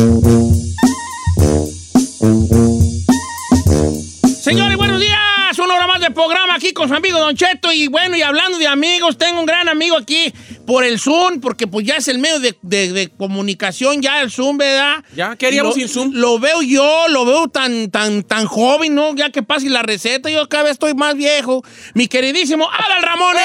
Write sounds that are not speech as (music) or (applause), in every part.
Señores, más de programa aquí con su amigo Don Cheto. Y bueno, y hablando de amigos, tengo un gran amigo aquí por el Zoom, porque pues ya es el medio de, de- de comunicación, ya el Zoom, ¿verdad? Ya, ¿qué haríamos Lo- sin Zoom? Lo veo yo, lo veo tan, tan, tan joven, ¿no? Ya que pase la receta, yo cada vez estoy más viejo. Mi queridísimo Adal Ramones.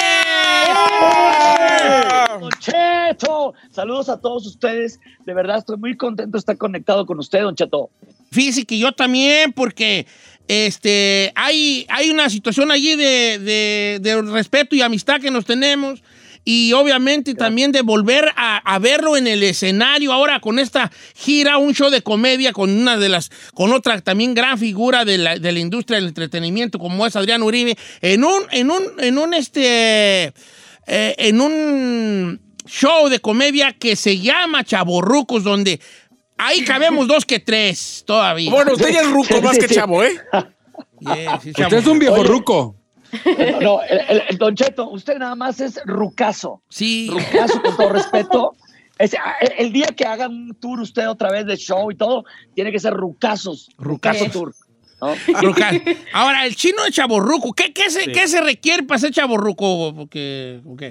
Don Cheto, saludos a todos ustedes. De verdad estoy muy contento de estar conectado con usted, Don Cheto. Fíjese que yo también, porque este, hay, hay una situación allí de, de- de respeto y amistad que nos tenemos. Y obviamente también de volver a, a verlo en el escenario ahora con esta gira, un show de comedia con una de las, con otra también gran figura de la, de la industria del entretenimiento como es Adrián Uribe, en un, en un, en un este, eh, en un show de comedia que se llama Chaborrucos, donde ahí cabemos dos que tres todavía. Bueno, usted ya es ruco más que chavo, ¿eh? Yeah, sí, Usted es un viejo Oye. ruco. No, no, el, el- el Don Cheto, usted nada más es rucazo. Sí. Rucazo, con todo respeto. Ah, el, el día que hagan un tour usted otra vez de show y todo, tiene que ser rucazos. Rucazo tour. ¿no? (laughs) Ahora, el chino de chaborruco, ¿qué, qué, se, Sí. qué se requiere para ser chaborruco? Porque, ok.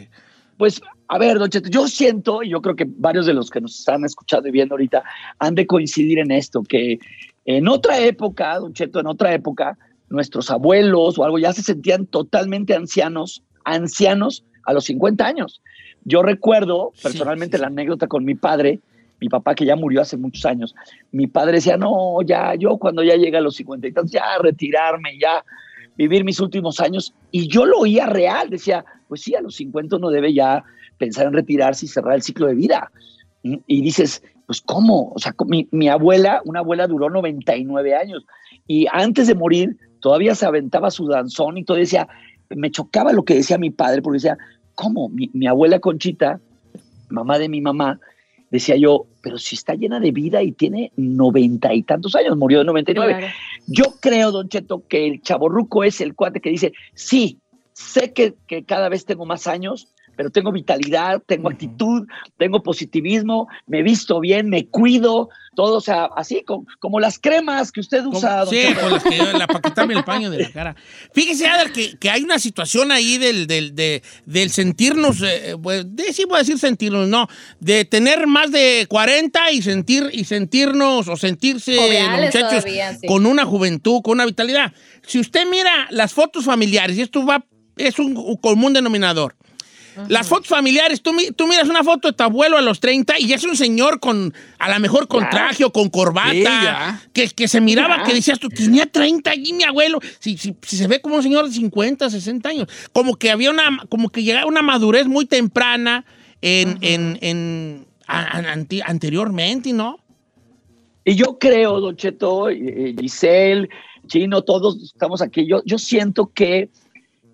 Pues, a ver, Don Cheto, yo siento, y yo creo que varios de los que nos están escuchando y viendo ahorita han de coincidir en esto, que en otra época, Don Cheto, en otra época, nuestros abuelos o algo ya se sentían totalmente ancianos, ancianos a los 50 años. Yo recuerdo Sí, personalmente sí. la anécdota con mi padre, mi papá que ya murió hace muchos años. Mi padre decía, no, ya, yo cuando ya llega a los 50 y tantos, ya retirarme, ya vivir mis últimos años. Y yo lo oía real, decía, pues sí, a los 50 uno debe ya pensar en retirarse y cerrar el ciclo de vida. Y, y dices, pues ¿cómo? O sea, mi, mi abuela, una abuela duró 99 años y antes de morir todavía se aventaba su danzón y todo decía, me chocaba lo que decía mi padre porque decía, ¿cómo? Mi, mi abuela Conchita, mamá de mi mamá, decía yo, pero si está llena de vida y tiene noventa y tantos años, murió de 99. Claro. Yo creo, Don Cheto, que el chaborruco es el cuate que dice, sí, sé que, que cada vez tengo más años, pero tengo vitalidad, tengo actitud, tengo positivismo, me visto bien, me cuido, todo, o sea, así como, como las cremas que usted usa. Sí, con las que yo- la, para quitarme el (laughs) paño de la cara. Fíjese, Adal, que, que hay una situación ahí del, del, de- del sentirnos, eh, pues, de, sí voy a decir sentirnos, no, de tener más de 40 y sentir y sentirnos o sentirse los muchachos todavía, sí. con una juventud, con una vitalidad. Si usted mira las fotos familiares, y esto va, es un común denominador. Las fotos familiares, tú, tú miras una foto de tu abuelo a los 30 y es un señor con, a lo mejor con traje o con corbata, Sí, que, que se miraba, Ya. que decías tú, tenía 30 allí mi abuelo, si, si, si se ve como un señor de 50, 60 años, como que había una, como que llegaba una madurez muy temprana en, en, en- a- a- anti- anteriormente, ¿no? Y yo creo, Don Cheto, Giselle, Chino, todos estamos aquí. Yo, yo siento que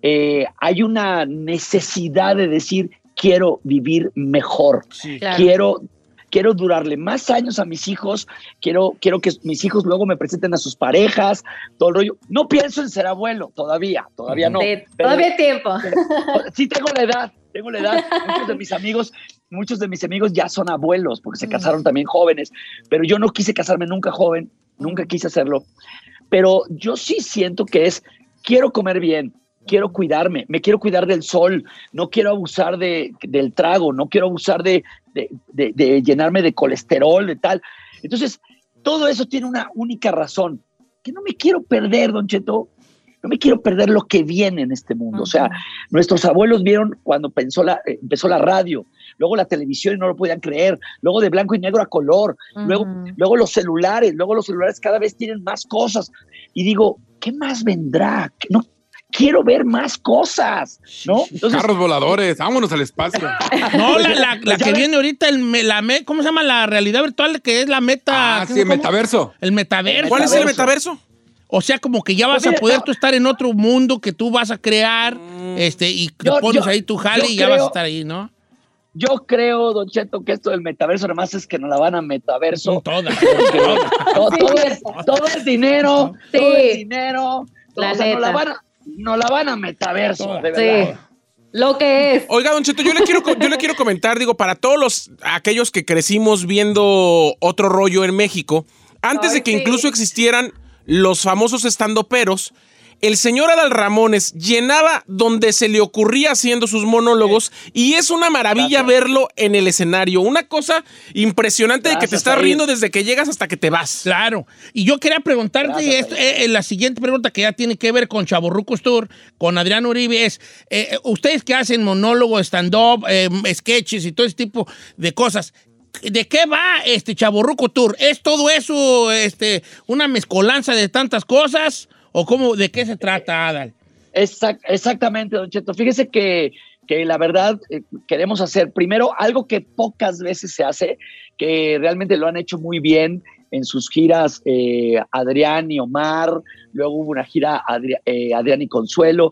eh, hay una necesidad de decir, quiero vivir mejor, Sí. Claro. quiero, quiero durarle más años a mis hijos, quiero, quiero que mis hijos luego me presenten a sus parejas, todo el rollo. No pienso en ser abuelo, todavía, todavía no. Pero- todavía tiempo. (laughs) pero- sí tengo la edad, tengo la edad. (laughs) Muchos de mis amigos, muchos de mis amigos ya son abuelos porque se casaron también jóvenes, pero yo no quise casarme nunca joven, nunca quise hacerlo. Pero yo sí siento que es, quiero comer bien, quiero cuidarme, me quiero cuidar del sol, no quiero abusar de, del trago, no quiero abusar de, de- de- de llenarme de colesterol, de tal. Entonces, todo eso tiene una única razón, que no me quiero perder, don Cheto, no me quiero perder lo que viene en este mundo. O sea, nuestros abuelos vieron cuando pensó la, eh, empezó la radio, luego la televisión y no lo podían creer, luego de blanco y negro a color, luego, luego los celulares, luego los celulares cada vez tienen más cosas. Y digo, ¿qué más vendrá? No, quiero ver más cosas, ¿no? (laughs) Entonces, Carros voladores, vámonos al espacio. (laughs) No, la, la- la Ya que viene ahorita, el, me- la me- ¿cómo se llama? La realidad virtual, que es la meta. Ah, ¿qué- sí, el metaverso. El metaverso. ¿Cuál es el Metaverso. O sea, como que ya vas Pues a mira, poder no. tú estar en otro mundo que tú vas a crear, este, y te Yo- pones yo- ahí tu jale y ya vas a estar ahí, ¿no? yo creo, Don Cheto, que esto del metaverso nada más es que nos la van a metaverso. Todas. (laughs) todo, todo es, todo es dinero, Sí. todo es dinero. todo, La o sea, nos la neta. van a, nos la van a metaverso, de Sí. verdad. Lo que es. Oiga, Don Cheto, yo le quiero, yo le quiero comentar, digo, para todos los aquellos que crecimos viendo otro rollo en México, antes Ay, de que sí. incluso existieran los famosos estandoperos, el señor Adal Ramones llenaba donde se le ocurría haciendo sus monólogos y es una maravilla Gracias. verlo en el escenario. Una cosa impresionante de que te estás riendo desde que llegas hasta que te vas. Claro. Y yo quería preguntarte Gracias, esto, eh, eh, la siguiente pregunta que ya tiene que ver con Chaborrucos Tour, con Adrián Uribe, es, eh, eh, ustedes que hacen monólogo, stand-up, eh, sketches y todo ese tipo de cosas, ¿de qué va este Chaborruco Tour? ¿Es todo eso este, una mezcolanza de tantas cosas? ¿O cómo, de qué se trata, Adal? Exact- exactamente, Don Cheto. Fíjese que, que la verdad eh, queremos hacer primero algo que pocas veces se hace, que realmente lo han hecho muy bien en sus giras eh, Adrián y Omar, luego hubo una gira Adri- eh, Adrián y Consuelo,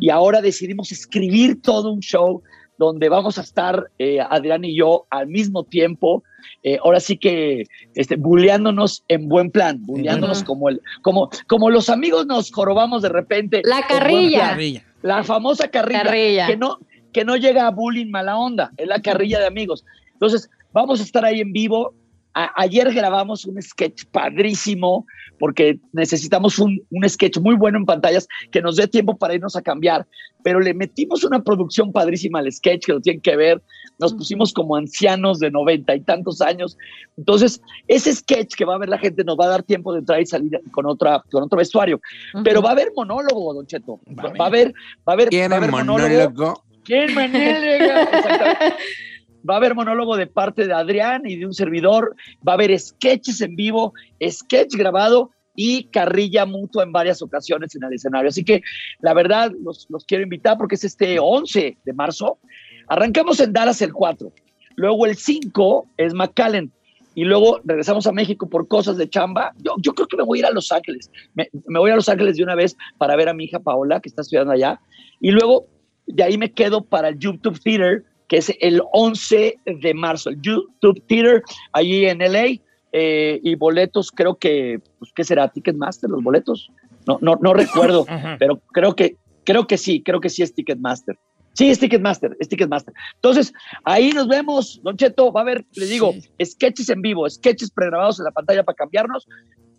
y ahora decidimos escribir todo un show donde vamos a estar eh, Adrián y yo al mismo tiempo, eh, ahora sí que este, bulleándonos en buen plan, bulleándonos Ujú. como, el, como, como los amigos nos jorobamos de repente. La carrilla. La famosa carrilla, Carrilla. Que, no, que no llega a bullying mala onda, es la carrilla de amigos. Entonces, vamos a estar ahí en vivo. A- ayer grabamos un sketch padrísimo porque necesitamos un, un sketch muy bueno en pantallas que nos dé tiempo para irnos a cambiar, pero le metimos una producción padrísima al sketch que lo tienen que ver. Nos pusimos como ancianos de noventa y tantos años. Entonces, ese sketch que va a ver la gente nos va a dar tiempo de entrar y salir con, otra, con otro vestuario. Pero va a haber monólogo, Don Cheto. Va a Va, a haber, va a haber, va a ¿Quieren haber monólogo. monólogo? ¿Quién monólogo? (laughs) Va a haber monólogo de parte de Adrián y de un servidor. Va a haber sketches en vivo, sketch grabado y carrilla mutua en varias ocasiones en el escenario. Así que la verdad los, los quiero invitar porque es este 11 de marzo. Arrancamos en Dallas el 4. Luego el 5 es McAllen. Y luego regresamos a México por cosas de chamba. Yo, yo creo que me voy a ir a Los Ángeles. Me voy a Los Ángeles de una vez para ver a mi hija Paola, que está estudiando allá. Y luego de ahí me quedo para el YouTube Theater, que es el 11 de marzo. El YouTube Theater, allí en LA. eh, y boletos, creo que, pues, ¿qué será? ¿Ticketmaster los boletos? No, no, no recuerdo, (laughs) pero creo que, creo que sí, creo que sí es Ticketmaster. Sí, es Ticketmaster, es Ticketmaster. Entonces, ahí nos vemos, Don Cheto, va a haber, le digo, sketches en vivo, sketches pregrabados en la pantalla para cambiarnos,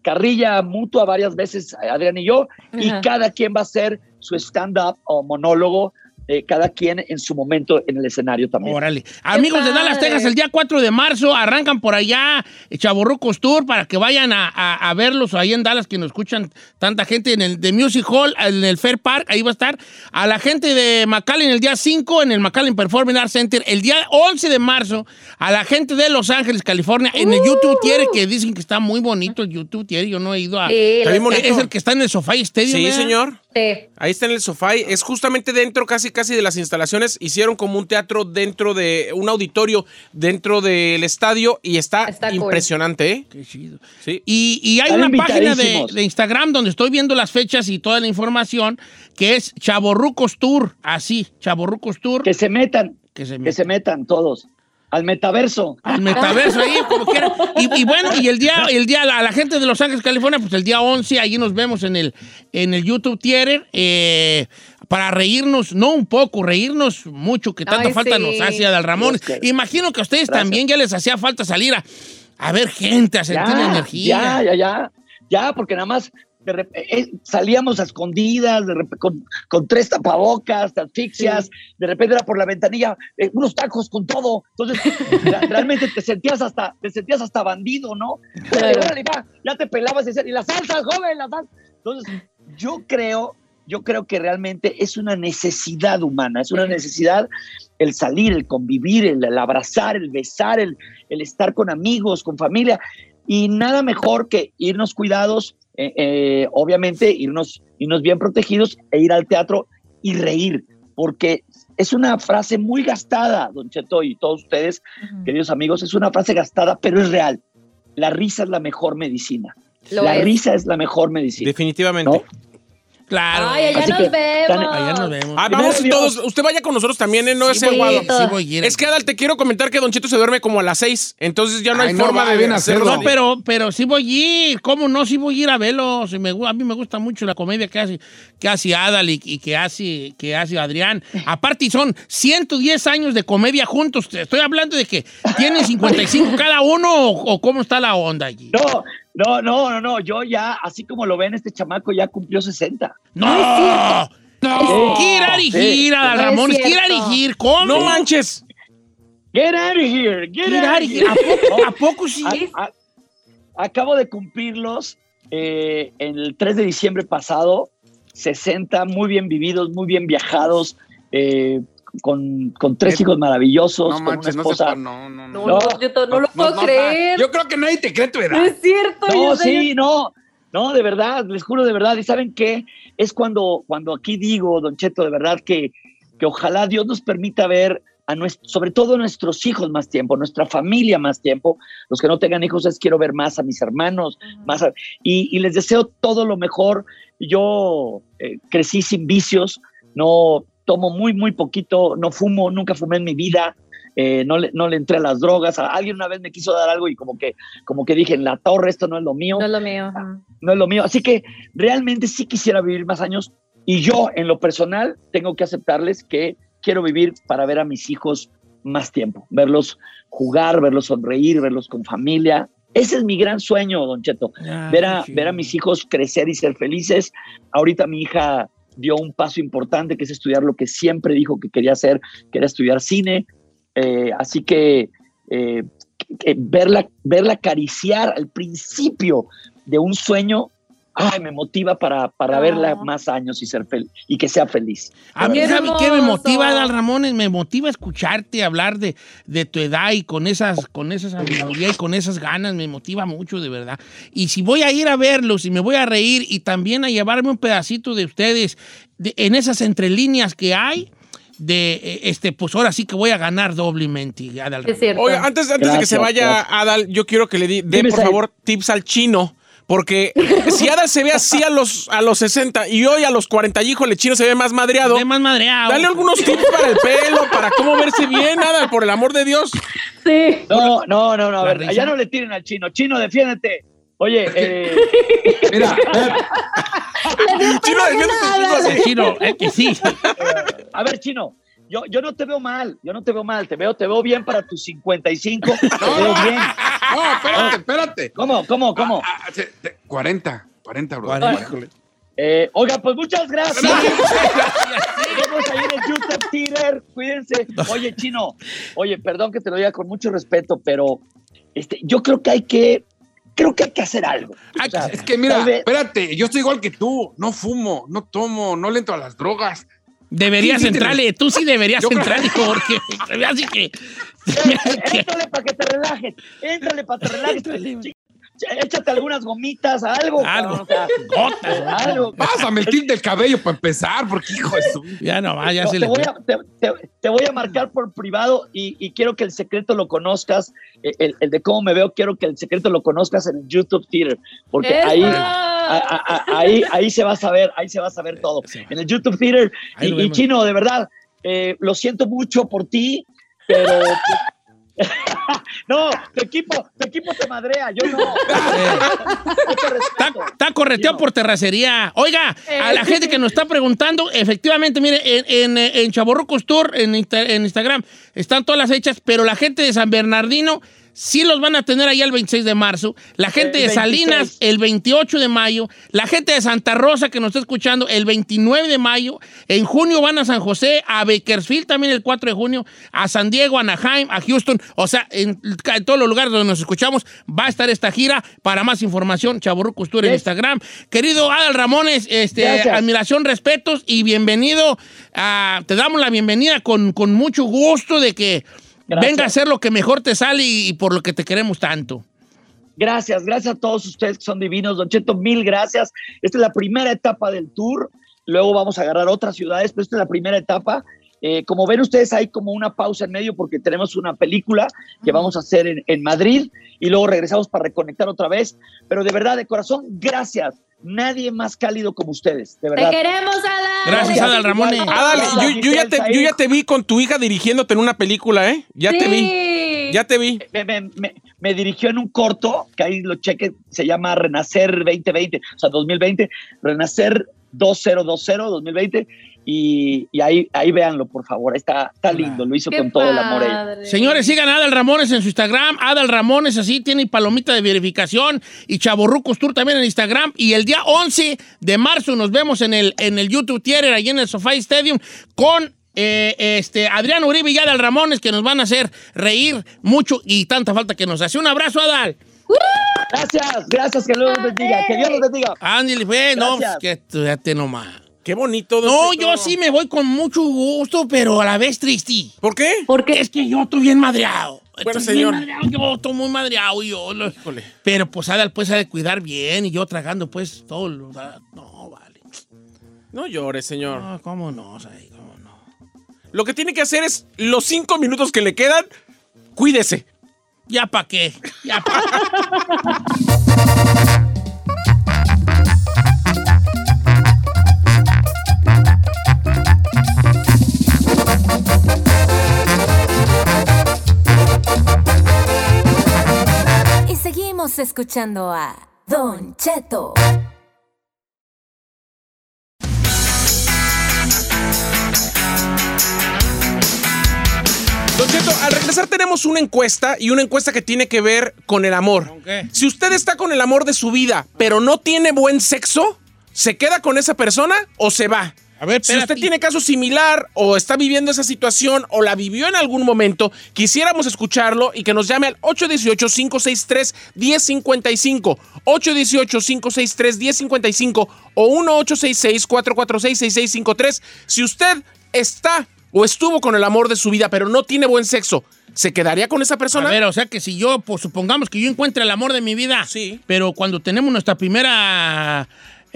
carrilla mutua varias veces, Adrián y yo, y cada quien va a hacer su stand-up o monólogo, eh, cada quien en su momento en el escenario también. Órale. Amigos de Dallas. Texas, el día 4 de marzo arrancan por allá eh, Chavorrucos Tour para que vayan a, a- a verlos ahí en Dallas, que nos escuchan tanta gente en el de Music Hall, en el Fair Park, ahí va a estar. A la gente de McAllen el día 5 en el McAllen Performing Arts Center. El día 11 de marzo a la gente de Los Ángeles, California, en el YouTube Tiere, que dicen que está muy bonito el YouTube Tiere. Yo no he ido a... Sí, Está bien lo bonito. sé. Es el que está en el Sofá Stadium. Sí, ¿verdad? señor. Sí. Ahí está en el sofá. y Es justamente dentro, casi casi de las instalaciones. Hicieron como un teatro dentro de un auditorio dentro del estadio y está, Está cool. impresionante, ¿eh? Qué chido. Sí. Y, y hay Están una página de, Instagram donde estoy viendo las fechas y toda la información que es Chaborrucos Tour, así, Chaborrucos Tour, Que se metan, que se que me- se metan todos al metaverso. al metaverso ahí, como quiera. Y, y bueno, y el día, el día, a la gente de Los Ángeles, California, pues el día 11, allí nos vemos en el, en el YouTube Theater, eh, para reírnos, no un poco, reírnos mucho, que tanta Ay, falta sí. nos hace Adal Ramón. Dios. Imagino que a ustedes Gracias. también ya les hacía falta salir a, a ver gente, a sentir ya, energía. Ya, ya, ya. Ya, porque nada más de eh, salíamos a escondidas, de con, con tres tapabocas, te asfixias, de repente era por la ventanilla, eh, unos tacos con todo. Entonces, (laughs) realmente te sentías hasta, te sentías hasta bandido, ¿no? Claro. órale, va, ya te pelabas y decías, y la salsa, joven, la salsa. Entonces, yo creo, yo creo que realmente es una necesidad humana, es una necesidad el salir, el convivir, el, el abrazar, el besar, el, el estar con amigos, con familia. Y nada mejor que irnos cuidados, eh, eh, obviamente irnos, irnos bien protegidos e ir al teatro y reír, porque es una frase muy gastada, don Cheto y todos ustedes, queridos amigos, es una frase gastada, pero es real. La risa es la mejor medicina. Lo la es. risa es la mejor medicina. Definitivamente. ¿no? Claro. Ay, allá Así nos que, vemos. Allá nos vemos. Ah, vamos Dios. todos. Usted vaya con nosotros también, ¿eh? No Sí es aguado. sí voy a ir. Es que, Adal, te quiero comentar que Don Cheto se duerme como a las seis. Entonces ya no hay no, forma va, de bien hacerlo. No, pero, pero sí voy a ir. ¿Cómo no? Sí voy a ir a verlo. Sí me a mí me gusta mucho la comedia que hace, que hace Adal y, y que, hace, que hace Adrián. Aparte, son 110 años de comedia juntos. Estoy hablando de que tienen 55 cada uno o, o cómo está la onda allí. No, no, no, no, no. Yo ya, así como lo ven, este chamaco ya cumplió 60. ¡No! No. Gira y Sí. gira, Adal No Ramones. Gira y cierto. gira. ¿Cómo? No manches. Get out of here, get Gira out y of gira. here. ¿A poco, a poco (laughs) sí? A- a- acabo de cumplirlos eh, en el 3 de diciembre pasado, 60, muy bien vividos, muy bien viajados, eh, con, con tres Net- hijos maravillosos, No con manches, una no esposa. no, no, No, no. no, yo to- no lo puedo no, creer. Yo creo que nadie te cree tu No edad. es cierto. No, sí, no, no, de verdad, les juro de verdad. ¿Y saben qué? Es cuando, cuando aquí digo, Don Cheto, de verdad que, que ojalá Dios nos permita ver a nuestro, sobre todo a nuestros hijos más tiempo, nuestra familia más tiempo. Los que no tengan hijos, es quiero ver más a mis hermanos, más a- y, y les deseo todo lo mejor. Yo eh, crecí sin vicios, no tomo muy, muy poquito, no fumo, nunca fumé en mi vida. eh, no, le, no le entré a las drogas. A- alguien una vez me quiso dar algo y como que, como que dije, en la torre, esto no es lo mío No es lo mío. ajá. no es lo mío. Así que realmente sí quisiera vivir más años y yo en lo personal tengo que aceptarles que quiero vivir para ver a mis hijos más tiempo, verlos jugar, verlos sonreír, verlos con familia. Ese es mi gran sueño, Don Cheto, Ya, ver a, qué ver a mis hijos crecer y ser felices. Ahorita mi hija dio un paso importante que es estudiar lo que siempre dijo que quería hacer, que era estudiar cine. Eh, así que eh, que verla, verla acariciar al principio de un sueño, ay, me motiva para, para Ah. verla más años y ser feliz y que sea feliz. A mí, Qué ¿sabe qué me motiva, Adal Ramones? Me motiva escucharte hablar de, de tu edad y con esas, con esa sabiduría y con esas ganas, me motiva mucho, de verdad. Y si voy a ir a verlos y me voy a reír y también a llevarme un pedacito de ustedes de- en esas entrelíneas que hay, de eh, este, pues ahora sí que voy a ganar doblemente, Adal Es Ramones. cierto. Oiga, antes, antes de que se vaya gracias. Adal, yo quiero que le di- dé, por favor, tips al chino. Porque (laughs) si Adal se ve así a los, a los 60 y hoy a los 40, híjole, chino se ve más madreado. De más madreado. Dale algunos tips para el pelo, para cómo verse bien, Adal, por el amor de Dios. Sí. No, no, no, no, a ver, risa. allá no le tiren al chino. Chino, defiéndete. Oye, eh, (laughs) Mira, (laughs) eh, Chino, defiéndete, chino, es que sí. a ver, chino, yo, yo no te veo mal, yo no te veo mal, te veo, te veo bien para tus 55, te veo bien. No, espérate, espérate. ¿Cómo, cómo, cómo? Ah, ah, se- te- 40, 40, bro. 40. Eh, oiga, pues muchas gracias. Nos vemos ahí en el YouTube Theater. Cuídense. Oye, Chino, oye, perdón que te lo diga con mucho respeto, pero este, yo creo que hay que, creo que hay que hacer algo. Es que mira, Tal vez- espérate, yo estoy igual que tú. No fumo, no tomo, no le entro a las drogas. Deberías Sí, sí, te- entrarle, tú sí deberías Yo creo- entrarle, porque (laughs) así que. Éntrale para que te relajes. Éntrale para que te relajes. Ch- Échate algunas gomitas, algo. Algo. cabrón, o sea, Gotas. algo. Pásame el tip del cabello para empezar, porque hijo de su. Ya no va, ya No, se te, le voy a, te, te- te voy a marcar por privado y, y quiero que el secreto lo conozcas. eh, El, el de cómo me veo, quiero que el secreto lo conozcas en el YouTube Theater. Porque ¡Eso! ahí, a- a- a- ahí, ahí se va a saber, ahí se va a saber todo. Sí. En el YouTube Theater. Y. Chino, de verdad, eh, lo siento mucho por ti, pero. (laughs) (laughs) no, tu equipo, equipo te madrea, yo no. Está, correteado por terracería. Oiga, a la gente que nos está preguntando, efectivamente, mire, en, en, eh, en Tour, en, en Instagram, están todas las fechas, pero la gente de San Bernardino sí los van a tener allá el 26 de marzo. La gente de Salinas 26. el 28 de mayo. La gente de Santa Rosa que nos está escuchando el 29 de mayo. En junio van a San José, a Bakersfield también el 4 de junio, a San Diego, a Anaheim, a Houston. O sea, en, en todos los lugares donde nos escuchamos va a estar esta gira. Para más información, Chavorrucos Tour en. Instagram. Querido Adal Ramones, este, Gracias. admiración, respetos y bienvenido. a- te damos la bienvenida con, con mucho gusto de que Gracias. venga a hacer lo que mejor te sale y, y por lo que te queremos tanto. Gracias, gracias a todos ustedes que son divinos. Don Cheto, mil gracias. Esta es la primera etapa del tour. Luego vamos a agarrar otras ciudades, pero esta es la primera etapa. Eh, como ven ustedes, hay como una pausa en medio porque tenemos una película que vamos a hacer en, en Madrid y luego regresamos para reconectar otra vez. Pero de verdad, de corazón, gracias. Nadie más cálido como ustedes, de Te verdad. queremos, Adal. Gracias, Adal Ramones. Adal, yo, yo ya te, yo ya te vi con tu hija dirigiéndote en una película, ¿eh? Ya te vi. Ya te vi. Me, me- me- me dirigió en un corto, que ahí lo cheque, se llama Renacer 2020, o sea, 2020, Renacer 2020, 2020, y, y ahí, ahí véanlo, por favor, está, está lindo, lo hizo Qué con todo el amor ella. Señores, sigan a Adal Ramones en su Instagram. Adal Ramones, así tiene palomita de verificación. Y Chaborrucos Tour también en Instagram. Y el día 11 de marzo nos vemos en el, en el YouTube Theater, allí en el SoFi Stadium, con eh, este, Adrián Uribe y Adal Ramones, que nos van a hacer reír mucho y tanta falta que nos hace. Un abrazo, Adal. Gracias, gracias, que Dios los bendiga, que Dios los bendiga. Ándale, fue, no, pues, que fíjate nomás. Qué bonito. No, yo sí me voy con mucho gusto, pero a la vez triste. ¿Por qué? Porque Es que yo estoy bien madreado. Bueno, Estoy señor. bien madreado, yo estoy muy madreado y yo. lo- Híjole. Pero pues Adal pues ha de cuidar bien y yo tragando pues todo. lo- No, vale. No llores, señor. No, ¿cómo no? Say, ¿Cómo no? Lo que tiene que hacer es los cinco minutos que le quedan, cuídese. ¿Ya para qué? ¿Ya pa' Y (laughs) escuchando a Don Cheto. Don Cheto, al regresar tenemos una encuesta y una encuesta que tiene que ver con el amor. Si usted está con el amor de su vida, pero no tiene buen sexo, ¿se queda con esa persona o se va? A ver, Si usted tiene caso similar o está viviendo esa situación o la vivió en algún momento, quisiéramos escucharlo y que nos llame al 818-563-1055, 818-563-1055 o 1866-446-6653. Si usted está o estuvo con el amor de su vida, pero no tiene buen sexo, ¿se quedaría con esa A persona? ver, o sea que si yo, pues supongamos que yo encuentre el amor de mi vida. Sí. Pero cuando tenemos nuestra primera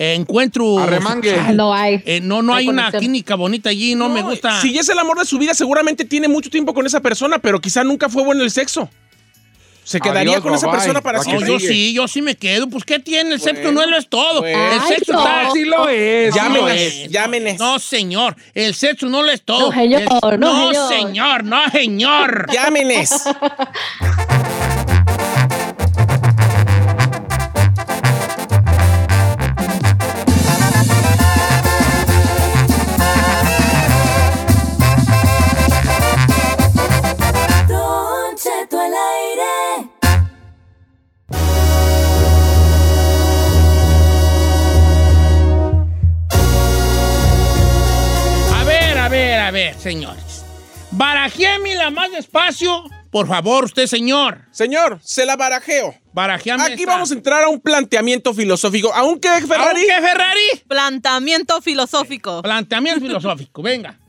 eh, encuentro. Arremangue. sexual, no hay. eh, no, no hay hay una conexión. química bonita allí, no, me gusta. Si es el amor de su vida, seguramente tiene mucho tiempo con esa persona, pero quizá nunca fue bueno el sexo. ¿Se quedaría Adiós, con esa persona para que No, siempre? yo sí, yo sí me quedo. Pues, ¿qué tiene? El sexo no es todo. el sexo no. está. Sí lo es. lo Llámenes, es. llámenes. No, señor. El sexo no lo es todo. No, señor, El- no, señor. No, señor. Llámenes. (laughs) a ver, señores. Barajéame la más despacio. Por favor, usted, señor. Señor, se la barajeo. Barajeame Aquí esta. vamos a entrar a un planteamiento filosófico. Aunque Ferrari, ¿Aunque Ferrari? Planteamiento filosófico. Planteamiento filosófico, venga.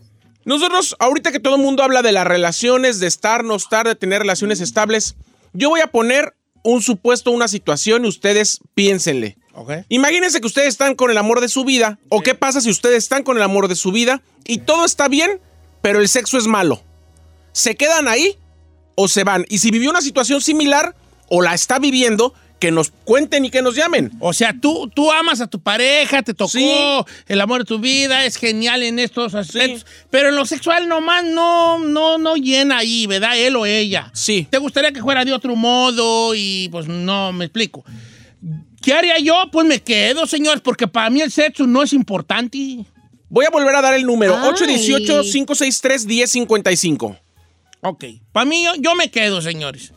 nosotros, ahorita que todo el mundo habla de las relaciones, de estar, no estar, de tener relaciones estables, yo voy a poner un supuesto, una situación y ustedes piénsenle. Ok. Imagínense que ustedes están con el amor de su vida, o qué pasa si ustedes están con el amor de su vida y todo está bien, pero el sexo es malo. ¿Se quedan ahí o se van? Y si vivió una situación similar o la está viviendo, que nos cuenten y que nos llamen. O sea, tú, tú amas a tu pareja, te tocó Sí. el amor de tu vida, es genial en estos aspectos, pero en lo sexual nomás no, no, no llena ahí, ¿verdad? Él o ella. Sí. ¿Te gustaría que fuera de otro modo? Y pues no, me explico. ¿Qué haría yo? Pues me quedo, señores, porque para mí el sexo no es importante. Voy a volver a dar el número. Ay. 818-563-1055. Ok. Para mí, yo, yo me quedo, señores.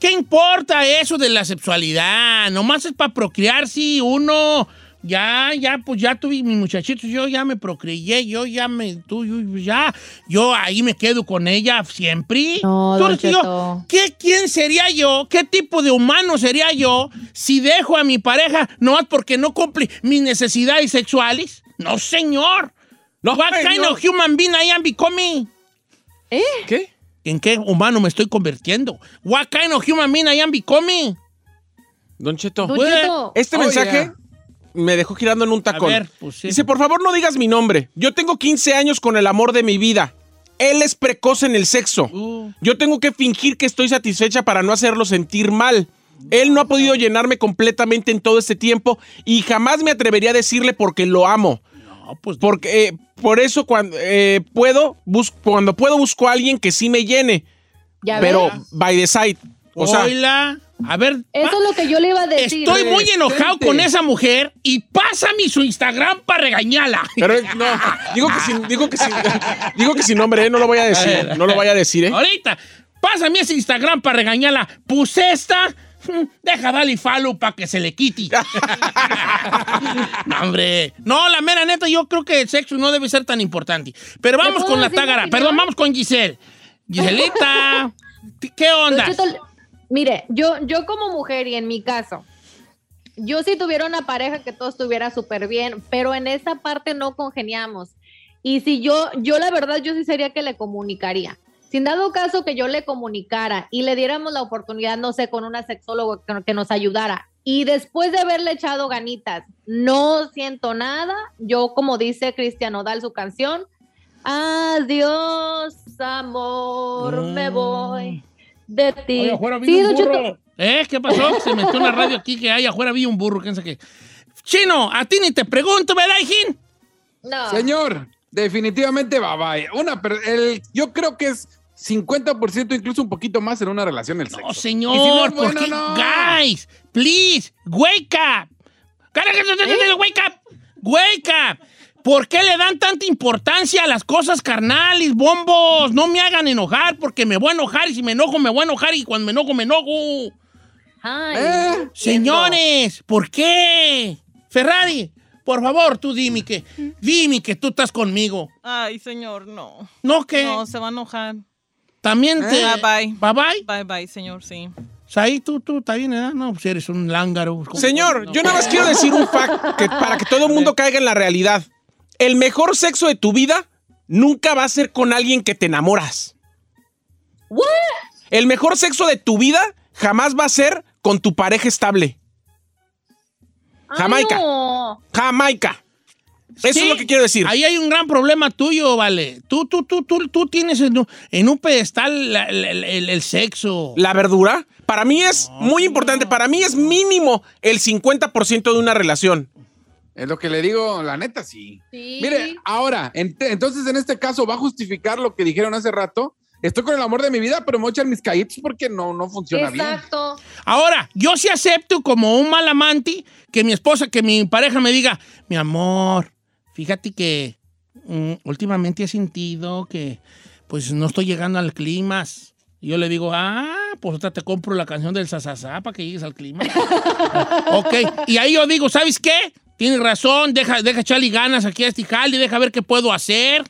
¿Qué importa eso de la sexualidad? Nomás es para procrear, sí, uno. Ya, ya, pues ya tuve mis muchachitos, yo ya me procreé, yo ya me, tú, yo, ya, yo ahí me quedo con ella siempre. No, Tú eres yo. ¿qué, ¿Quién sería yo? ¿Qué tipo de humano sería yo si dejo a mi pareja nomás porque no cumple mis necesidades sexuales? No, señor. No, What kind señor. of human being I am becoming? ¿Qué? ¿En qué humano me estoy convirtiendo? What kind of human being I am becoming? Don Cheto. Don Pues, Cheto. Este Oh, mensaje yeah. Me dejó girando en un tacón. ver, pues sí. Dice, por favor no digas mi nombre. Yo tengo 15 años con el amor de mi vida. Él es precoz en el sexo. Uh. Yo tengo que fingir que estoy satisfecha para no hacerlo sentir mal. Él no ha podido llenarme completamente en todo este tiempo y jamás me atrevería a decirle porque lo amo. No, pues Porque eh, por eso cuando eh, puedo bus- cuando puedo busco a alguien que sí me llene, Ya pero ves. by the side. O sea, Oila, a ver. Eso es lo que yo le iba a decir. Estoy muy enojado con esa mujer y pásame su Instagram para regañarla. pero no, digo que sin, digo que sin, digo que sin nombre, eh, no lo voy a decir, no lo voy a decir, eh. Ahorita, pásame ese Instagram para regañarla. Pues esta, mm, deja darle follow para que se le quite. (laughs) no, hombre. No, la mera neta, yo creo que el sexo no debe ser tan importante. Pero vamos con la tágara. Perdón, vamos con Giselle. Giselita, (laughs) ¿qué onda? Mire, yo, yo como mujer y en mi caso, yo si tuviera una pareja que todo estuviera súper bien, pero en esa parte no congeniamos. Y si yo, yo la verdad, yo sí sería que le comunicaría. Sin dado caso que yo le comunicara y le diéramos la oportunidad, no sé, con una sexóloga que, que nos ayudara. Y después de haberle echado ganitas, no siento nada. Yo, como dice Cristian Odal su canción, adiós, amor, me voy de ti. Oye, afuera vi Sí, un burro. ¿Eh? ¿Qué pasó? Se metió en la radio aquí que hay afuera vi un burro, quién sabe qué. Chino, a ti ni te pregunto, ¿verdad, hijín? No. Señor, definitivamente bye bye. Una, el, yo creo que es 50%, incluso un poquito más en una relación el sexo. No, Y si señor, no es ¿por bueno, qué? no. Guys, please, wake up. Wake up, wake up. ¿Por qué le dan tanta importancia a las cosas carnales, bombos? No me hagan enojar porque me voy a enojar y si me enojo, me voy a enojar y cuando me enojo, me enojo. Ay, ¿Eh? Señores, ¿por qué? Ferrari, por favor, tú dime que, dime que tú estás conmigo. Ay, señor, no. No que No, se va a enojar. también te... Bye, bye. Bye bye. Bye, bye, señor, sí. O sea, ahí tú, tú, está bien, ¿verdad? No, pues eres un lángaro. ¿Cómo? Señor, No. yo nada más quiero decir un fact que para que todo el mundo caiga en la realidad. El mejor sexo de tu vida nunca va a ser con alguien que te enamoras. El mejor sexo de tu vida jamás va a ser con tu pareja estable. ay, Jamaica. no. Jamaica. Eso Sí, es lo que quiero decir. Ahí hay un gran problema tuyo, vale. Tú, tú, tú, tú, tú tienes en, un- en un pedestal la- la- el, el- el sexo. La verdura, para mí es muy importante. Para mí es mínimo el 50% de una relación. Es lo que le digo, la neta, sí. Sí. Mire, ahora, ent- entonces en este caso va a justificar lo que dijeron hace rato. Estoy con el amor de mi vida, pero me voy a echar mis caídos porque no, no funciona bien. Exacto. Ahora, yo sí acepto como un mal amante que mi esposa, que mi pareja me diga, mi amor, fíjate que mm, últimamente he sentido que pues no estoy llegando al clima. Y yo le digo, ah, pues ahorita te compro la canción del Sasasá para que llegues al clima. (laughs) ok, y ahí yo digo, ¿sabes qué? Tienes razón, deja, deja echarle ganas aquí a este jale, deja ver qué puedo hacer.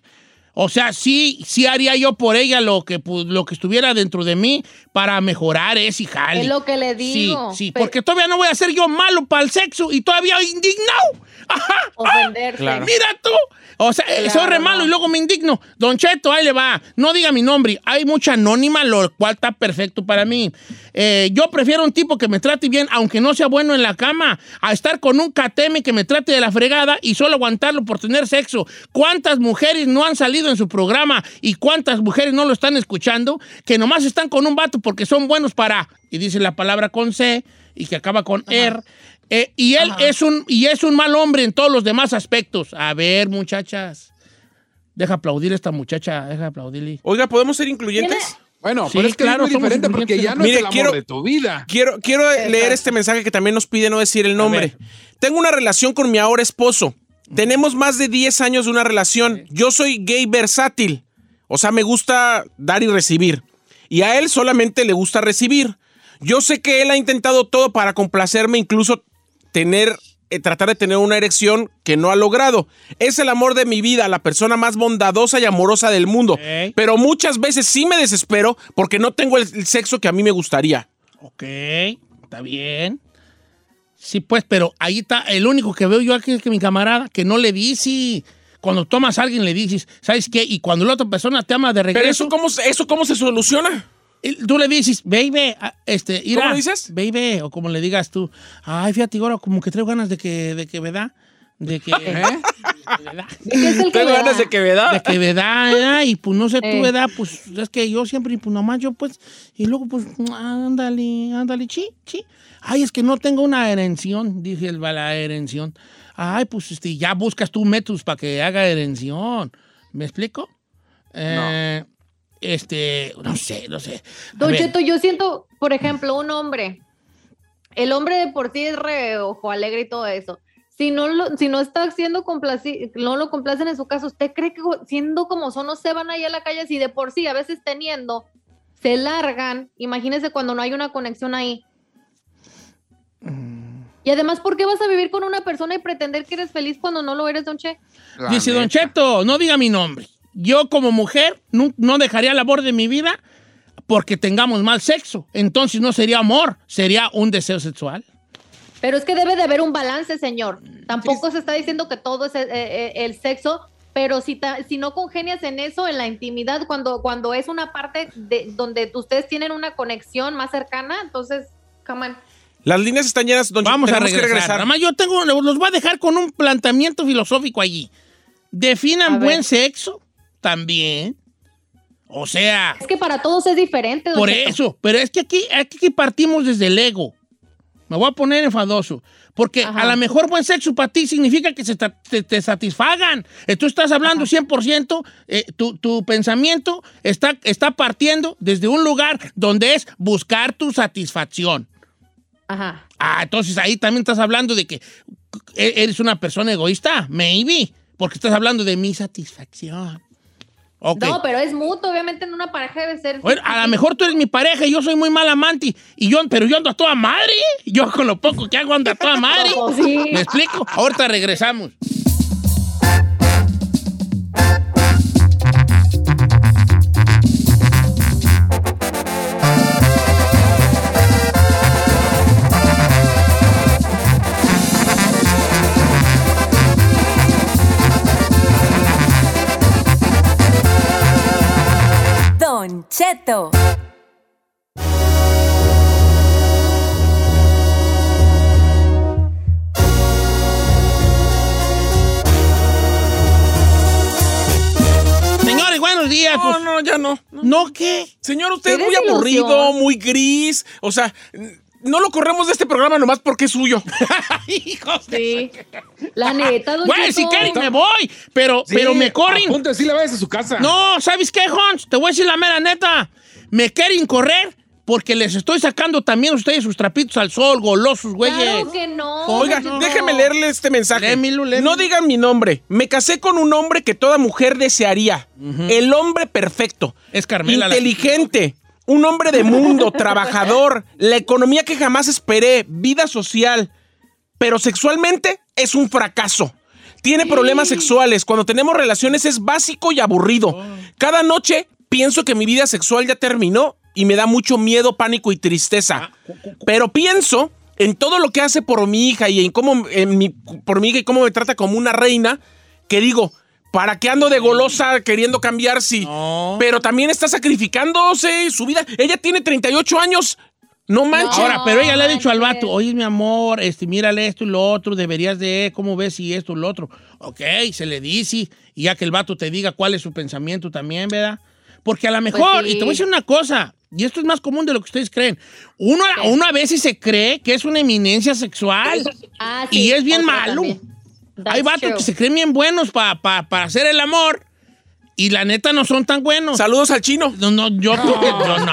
O sea, sí, sí haría yo por ella lo que, pues, lo que estuviera dentro de mí para mejorar ese jale. Es lo que le Sí, digo. sí, Pe- porque todavía no voy a ser yo malo para el sexo y todavía indignado. Ajá. Ofenderse. Claro. Mira tú. O sea, eh, Claro, soy re malo no. y luego me indigno. Don Cheto, ahí le va. No diga mi nombre. Hay mucha anónima, lo cual está perfecto para mí. Eh, yo prefiero un tipo que me trate bien, aunque no sea bueno en la cama, a estar con un cateme que me trate de la fregada y solo aguantarlo por tener sexo. ¿Cuántas mujeres no han salido en su programa y cuántas mujeres no lo están escuchando que nomás están con un vato porque son buenos para, y dice la palabra con C y que acaba con R. Eh, y él es un y es un mal hombre en todos los demás aspectos. A ver, muchachas. Deja aplaudir a esta muchacha, deja aplaudirle. Oiga, ¿podemos ser incluyentes? Tiene- Bueno, Sí, pero es que claro, es muy diferente porque ya no Mire, es el amor quiero- de tu vida. Quiero, quiero leer este mensaje que también nos pide no decir el nombre. Tengo una relación con mi ahora esposo. Tenemos más de 10 años de una relación. Yo soy gay versátil. O sea, me gusta dar y recibir. Y a él solamente le gusta recibir. Yo sé que él ha intentado todo para complacerme, incluso tener, eh, tratar de tener una erección que no ha logrado. Es el amor de mi vida, la persona más bondadosa y amorosa del mundo. Pero muchas veces sí me desespero porque no tengo el- el sexo que a mí me gustaría. Ok, está bien. Sí, pues, pero ahí está. El único que veo yo aquí es que mi camarada, que no le dice. Cuando tomas a alguien le dices, ¿sabes qué? Y cuando la otra persona te ama de regreso, Pero eso cómo, se- eso cómo se soluciona. tú le dices, baby, este, ira, ¿Cómo dices? Baby, o como le digas tú, ay, fíjate, ahora como que traigo ganas de que, de que, ¿verdad? De que, (laughs) ¿Eh? ¿De qué es el que Tengo ganas de que me da. De. Y pues no sé tú, Eh. ¿verdad? Pues es que yo siempre, pues nomás yo, pues, y luego, pues, ándale, ándale, chi, chi. Ay, es que no tengo una erención, dije el la erención. Ay, pues, este, ya buscas tú métodos para que haga erención. ¿Me explico? Eh, Este, no sé, no sé. A Don ver, Cheto, yo siento, por ejemplo, un hombre. El hombre de por sí es re ojo alegre y todo eso. Si no, lo, si no está siendo complacido, no lo complacen en su casa, ¿usted cree que siendo como son no se van ahí a la calle? Si de por sí, a veces teniendo, se largan, imagínese cuando no hay una conexión ahí. Mm. Y además, ¿por qué vas a vivir con una persona y pretender que eres feliz cuando no lo eres, Don Che? La Dice Don neta. Cheto, no diga mi nombre. Yo como mujer no, no dejaría el amor de mi vida porque tengamos mal sexo. Entonces no sería amor, sería un deseo sexual. Pero es que debe de haber un balance, señor. Tampoco se está diciendo que todo es eh, eh, el sexo, pero si, ta- si no congenias en eso, en la intimidad, cuando, cuando es una parte de donde ustedes tienen una conexión más cercana, entonces, come on. Las líneas están llenas, don Cheto, Vamos a que regresar. Nada más yo tengo, los voy a dejar con un planteamiento filosófico allí. Definan buen sexo también. O sea, Es que para todos es diferente. don por Cheto. eso. Pero es que aquí, aquí partimos desde el ego. Me voy a poner enfadoso. Porque Ajá. a lo mejor buen sexo para ti significa que se te, te satisfagan. Tú estás hablando 100%, eh, tu, tu pensamiento está, está partiendo desde un lugar donde es buscar tu satisfacción. Ajá. Ah, entonces ahí también estás hablando de que eres una persona egoísta, maybe, porque estás hablando de mi satisfacción. No, pero es mutuo, obviamente en una pareja debe ser. Bueno, a lo mejor tú eres mi pareja y yo soy muy mal amante, y yo, pero yo ando a toda madre. Yo con lo poco que hago ando a toda madre. (laughs) Sí. ¿Me explico? Ahorita regresamos. Cheto. Señores, buenos días. No, pues, no, ya no. ¿No qué? Señor, usted es muy aburrido, muy gris. O sea, no lo corremos de este programa nomás porque es suyo. (laughs) Hijos de- Sí. La neta, don Güey, si quieren me voy, pero, Sí, pero me corren. Sí le vayas a su casa. No, ¿sabes qué, Hans? Te voy a decir la mera neta. Me quieren correr porque les estoy sacando también a ustedes sus trapitos al sol, golosos, güeyes. Claro que no. Oiga, no. déjeme leerle este mensaje. No digan mi nombre. Me casé con un hombre que toda mujer desearía. El hombre perfecto. Es Carmela la- Inteligente. Un hombre de mundo, (laughs) trabajador. La economía que jamás esperé. Vida social. Pero sexualmente es un fracaso. Tiene problemas sexuales. Cuando tenemos relaciones es básico y aburrido. Oh. Cada noche pienso que mi vida sexual ya terminó y me da mucho miedo, pánico y Ah, tristeza. Pero pienso en todo lo que hace por mi hija y en cómo en mi- por mi hija y cómo me trata como una reina, que digo, ¿para qué ando de golosa queriendo cambiar si? No. Pero también está sacrificándose su vida. Ella tiene 38 años. No manches. Ahora, pero ella le ha dicho al vato, oye, mi amor, este, mírale esto y lo otro, deberías de, ¿cómo ves y esto y lo otro? Ok, se le dice, y ya que el vato te diga cuál es su pensamiento también, ¿verdad? Porque a lo mejor, sí. y te voy a decir una cosa, y esto es más común de lo que ustedes creen, uno, uno a veces se cree que es una eminencia sexual, (laughs) Ah, y es bien malo. también. That's Hay vatos true. que se creen bien buenos pa- pa- para hacer el amor, y la neta no son tan buenos. Saludos al chino. No, no, yo, yo no.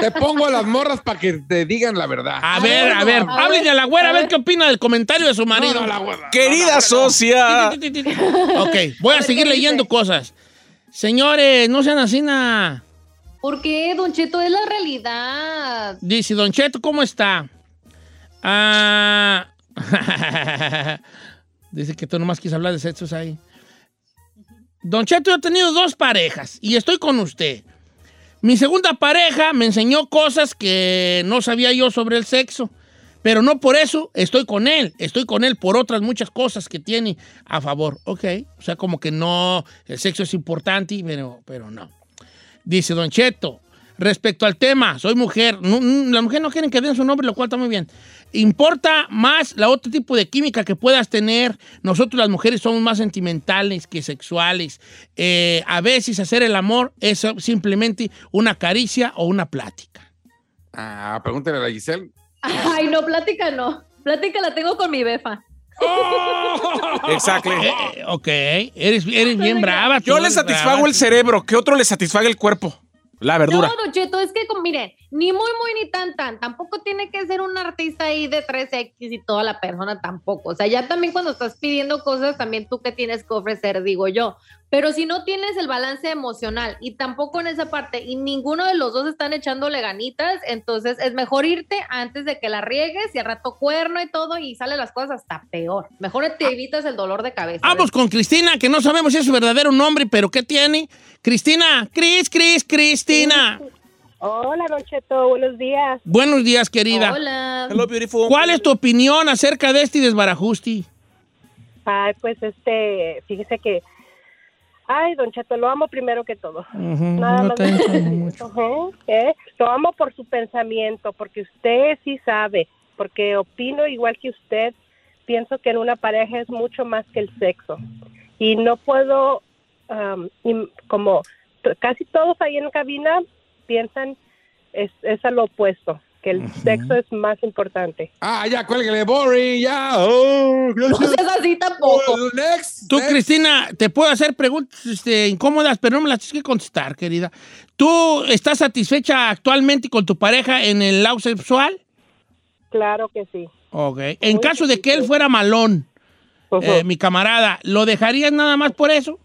Te pongo a las morras para que te digan la verdad. A, A ver, ver, a ver, a háblenle a la güera a a ver ver. qué opina del comentario de su marido. no, la güera. Querida socia. Ok, voy a, A ver, seguir ¿qué leyendo cosas. Señores, no sean así nada. ¿Por qué, Don Cheto? Es la realidad. Dice, Don Cheto, ¿cómo está? Ah. (laughs) Dice que tú nomás quieres hablar de sexos ahí. Don Cheto, yo he tenido dos parejas y estoy con usted. Mi segunda pareja me enseñó cosas que no sabía yo sobre el sexo, pero no por eso estoy con él. Estoy con él por otras muchas cosas que tiene a favor. Ok, o sea, como que no, el sexo es importante, pero, no. Dice Don Cheto, respecto al tema, soy mujer. No, no, las mujeres no quieren que den su nombre, lo cual está muy bien. importa más la otro tipo de química que puedas tener. Nosotros las mujeres somos más sentimentales que sexuales. Eh, a veces hacer el amor es simplemente una caricia o una plática. Ah, pregúntale a la Giselle. (laughs) Ay, no, plática no. Plática la tengo con mi befa. (laughs) Exacto. Eh, ok, eres, eres bien brava. Yo le satisfago brava, el cerebro. ¿Qué otro le satisfaga el cuerpo? La verdura. No, Cheto, es que, como, miren, ni muy, muy, ni tan, tan. Tampoco tiene que ser un artista ahí de 3X y toda la persona tampoco. O sea, ya también cuando estás pidiendo cosas, también tú que tienes que ofrecer, digo yo. Pero si no tienes el balance emocional y tampoco en esa parte, y ninguno de los dos están echándole ganitas, entonces es mejor irte antes de que la riegues y al rato cuerno y todo y sale las cosas hasta peor. Mejor te evitas el dolor de cabeza. Vamos con Cristina, que no sabemos si es su verdadero nombre, pero ¿qué tiene? Cristina, Cris, Cris, Cristina. Hola, Don Cheto, buenos días. Buenos días, querida. Hola. Hello, beautiful. ¿Cuál es tu opinión acerca de este desbarajusti? Ay, pues este, fíjese que, ay, Don Cheto, lo amo primero que todo. Nada no más. te mucho. Ujú, ¿eh? Lo amo por su pensamiento, porque usted sí sabe, porque opino igual que usted. Pienso que en una pareja es mucho más que el sexo. Y no puedo, im- como casi todos ahí en cabina piensan, es, es a lo opuesto, que el sexo es más importante. Ah, ya, cuélguele, boring, ya. Oh, No seas así tampoco. next. Tú, next. Cristina, te puedo hacer preguntas este, incómodas, pero no me las tienes que contestar, querida. ¿Tú estás satisfecha actualmente con tu pareja en el lado sexual? Claro que sí. Ok. En Muy caso de que él fuera malón, eh, mi camarada, ¿lo dejarías nada más por eso?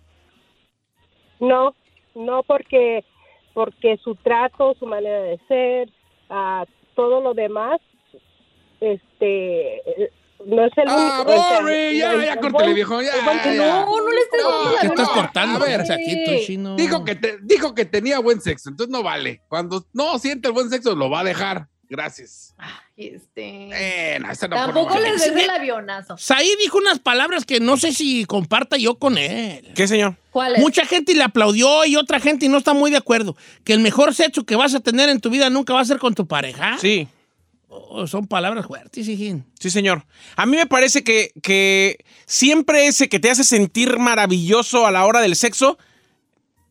No, no porque porque su trato, su manera de ser, ah, todo lo demás, este, eh, no es el Ah, único. o sea, boring, ya, el- ya, el córtale, buen- viejo, ya, ya. No, no le estés No, dando la ¿Qué estás no. cortando? A ver, aquí, tú, chino. Dijo que, te- dijo que tenía buen sexo, entonces no vale. Cuando no siente el buen sexo, lo va a dejar. Gracias. Este, esa no Tampoco por- les des el avionazo. Saí dijo unas palabras que no sé si comparta yo con él. ¿Qué, señor? ¿Cuál es? Mucha gente le aplaudió y otra gente no está muy de acuerdo. Que el mejor sexo que vas a tener en tu vida nunca va a ser con tu pareja. Sí, Oh, son palabras fuertes, hijín. sí, señor. A mí me parece que, que siempre ese que te hace sentir maravilloso a la hora del sexo,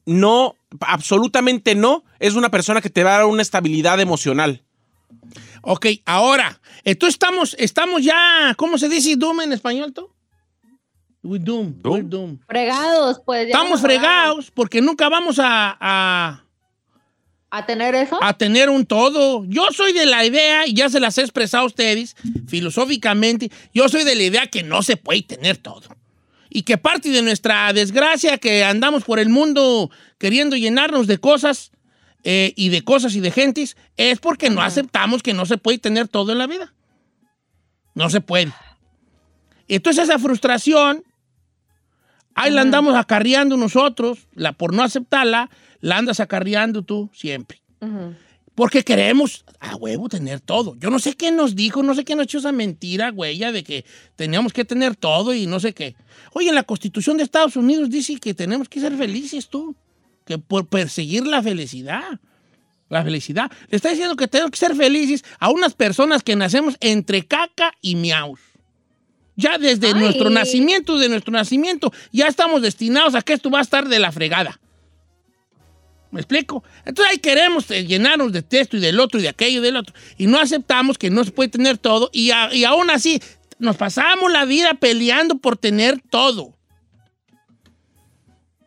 no, absolutamente no, es una persona que te va a dar una estabilidad emocional. Ok, ahora, entonces estamos, estamos ya, ¿cómo se dice doom en español, tú? We doom, we're doom. Fregados, pues. ya Estamos fregados porque nunca vamos a, a, ¿A tener eso? a tener un todo. Yo soy de la idea, y ya se las he expresado a ustedes filosóficamente, yo soy de la idea que no se puede tener todo. Y que parte de nuestra desgracia que andamos por el mundo queriendo llenarnos de cosas eh, y de cosas y de gentes es porque no aceptamos que no se puede tener todo en la vida. No se puede. Entonces esa frustración, ahí la andamos acarreando nosotros, la, por no aceptarla, la andas acarreando tú siempre. Ujú. Porque queremos a huevo tener todo. Yo no sé qué nos dijo, no sé qué nos echó esa mentira, güey, de que teníamos que tener todo y no sé qué. Oye, en la Constitución de Estados Unidos dice que tenemos que ser felices tú, que por perseguir la felicidad. La felicidad. Le está diciendo que tenemos que ser felices a unas personas que nacemos entre caca y miaus. Ya desde Ay. nuestro nacimiento, de nuestro nacimiento, ya estamos destinados a que esto va a estar de la fregada. ¿Me explico? Entonces ahí queremos eh, llenarnos de esto y del otro y de aquello y del otro. Y no aceptamos que no se puede tener todo. Y, a- y aún así nos pasamos la vida peleando por tener todo.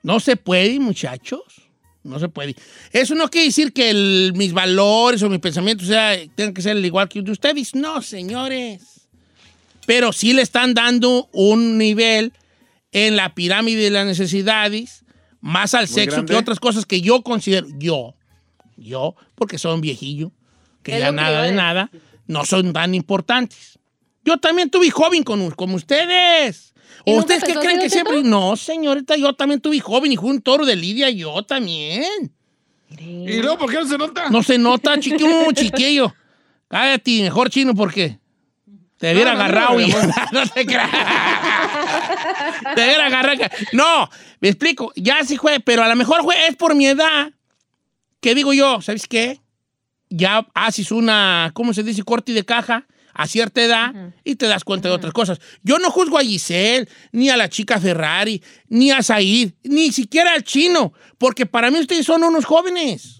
No se puede, muchachos. No se puede. Eso no quiere decir que el- mis valores o mis pensamientos sea, tengan que ser el igual que el de ustedes. No, señores. Pero sí le están dando un nivel en la pirámide de las necesidades más al Muy sexo grande. que otras cosas que yo considero, yo, yo, porque son viejillo, que ya que nada de nada, no son tan importantes. Yo también tuve joven con, como ustedes. ¿Y ¿O ustedes qué creen que siempre? No, señorita, yo también tuve joven y fue un toro de Lidia, yo también. ¿Y luego por qué no se nota? No se nota, chiquillo, chiquillo. Cállate, mejor chino, porque te hubiera No, no, agarrado no, y (laughs) no te creas. te hubiera agarrado. No, me explico, ya sí fue, pero a lo mejor fue, es por mi edad. que digo yo? ¿Sabes qué? Ya haces una, ¿cómo se dice? Corte de caja. A cierta edad y te das cuenta de otras cosas. Yo no juzgo a Giselle, ni a la chica Ferrari, ni a Said, ni siquiera al chino, porque para mí ustedes son unos jóvenes.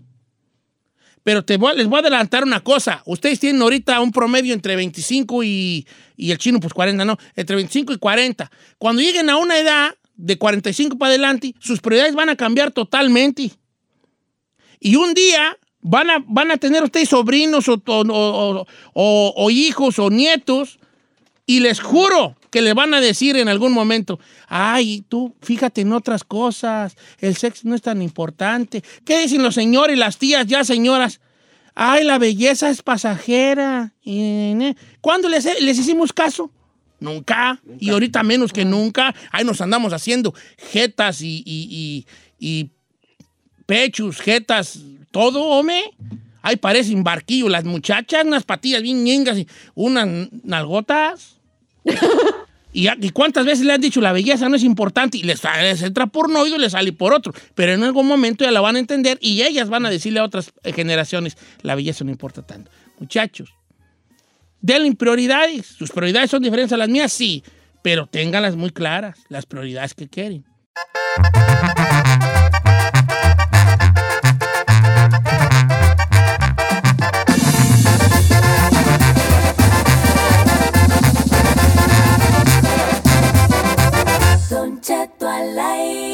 Pero te voy- les voy a adelantar una cosa. Ustedes tienen ahorita un promedio entre 25 y, y el chino, pues 40, no, entre 25 y 40. Cuando lleguen a una edad de 45 para adelante, sus prioridades van a cambiar totalmente. Y un día van a, van a tener ustedes sobrinos o, o- o- o- o hijos o nietos y les juro que le van a decir en algún momento, ay, tú fíjate en otras cosas, el sexo no es tan importante. ¿Qué dicen los señores y las tías ya señoras? Ay, la belleza es pasajera. Ne- ¿Cuándo les, les hicimos caso? Nunca. Y ahorita menos que nunca. Ahí nos andamos haciendo jetas y, y- y- y pechos, jetas, todo, hombre. Ahí parecen barquillo las muchachas, unas patillas bien ñengas y unas nalgotas. (laughs) ¿Y, cuántas veces le han dicho la belleza no es importante? Y les, les entra por un oído y les sale por otro. Pero en algún momento ya la van a entender y ellas van a decirle a otras generaciones, la belleza no importa tanto. Muchachos, denle prioridades. ¿Sus prioridades son diferentes a las mías? Sí, pero ténganlas muy claras, las prioridades que quieren. twilight.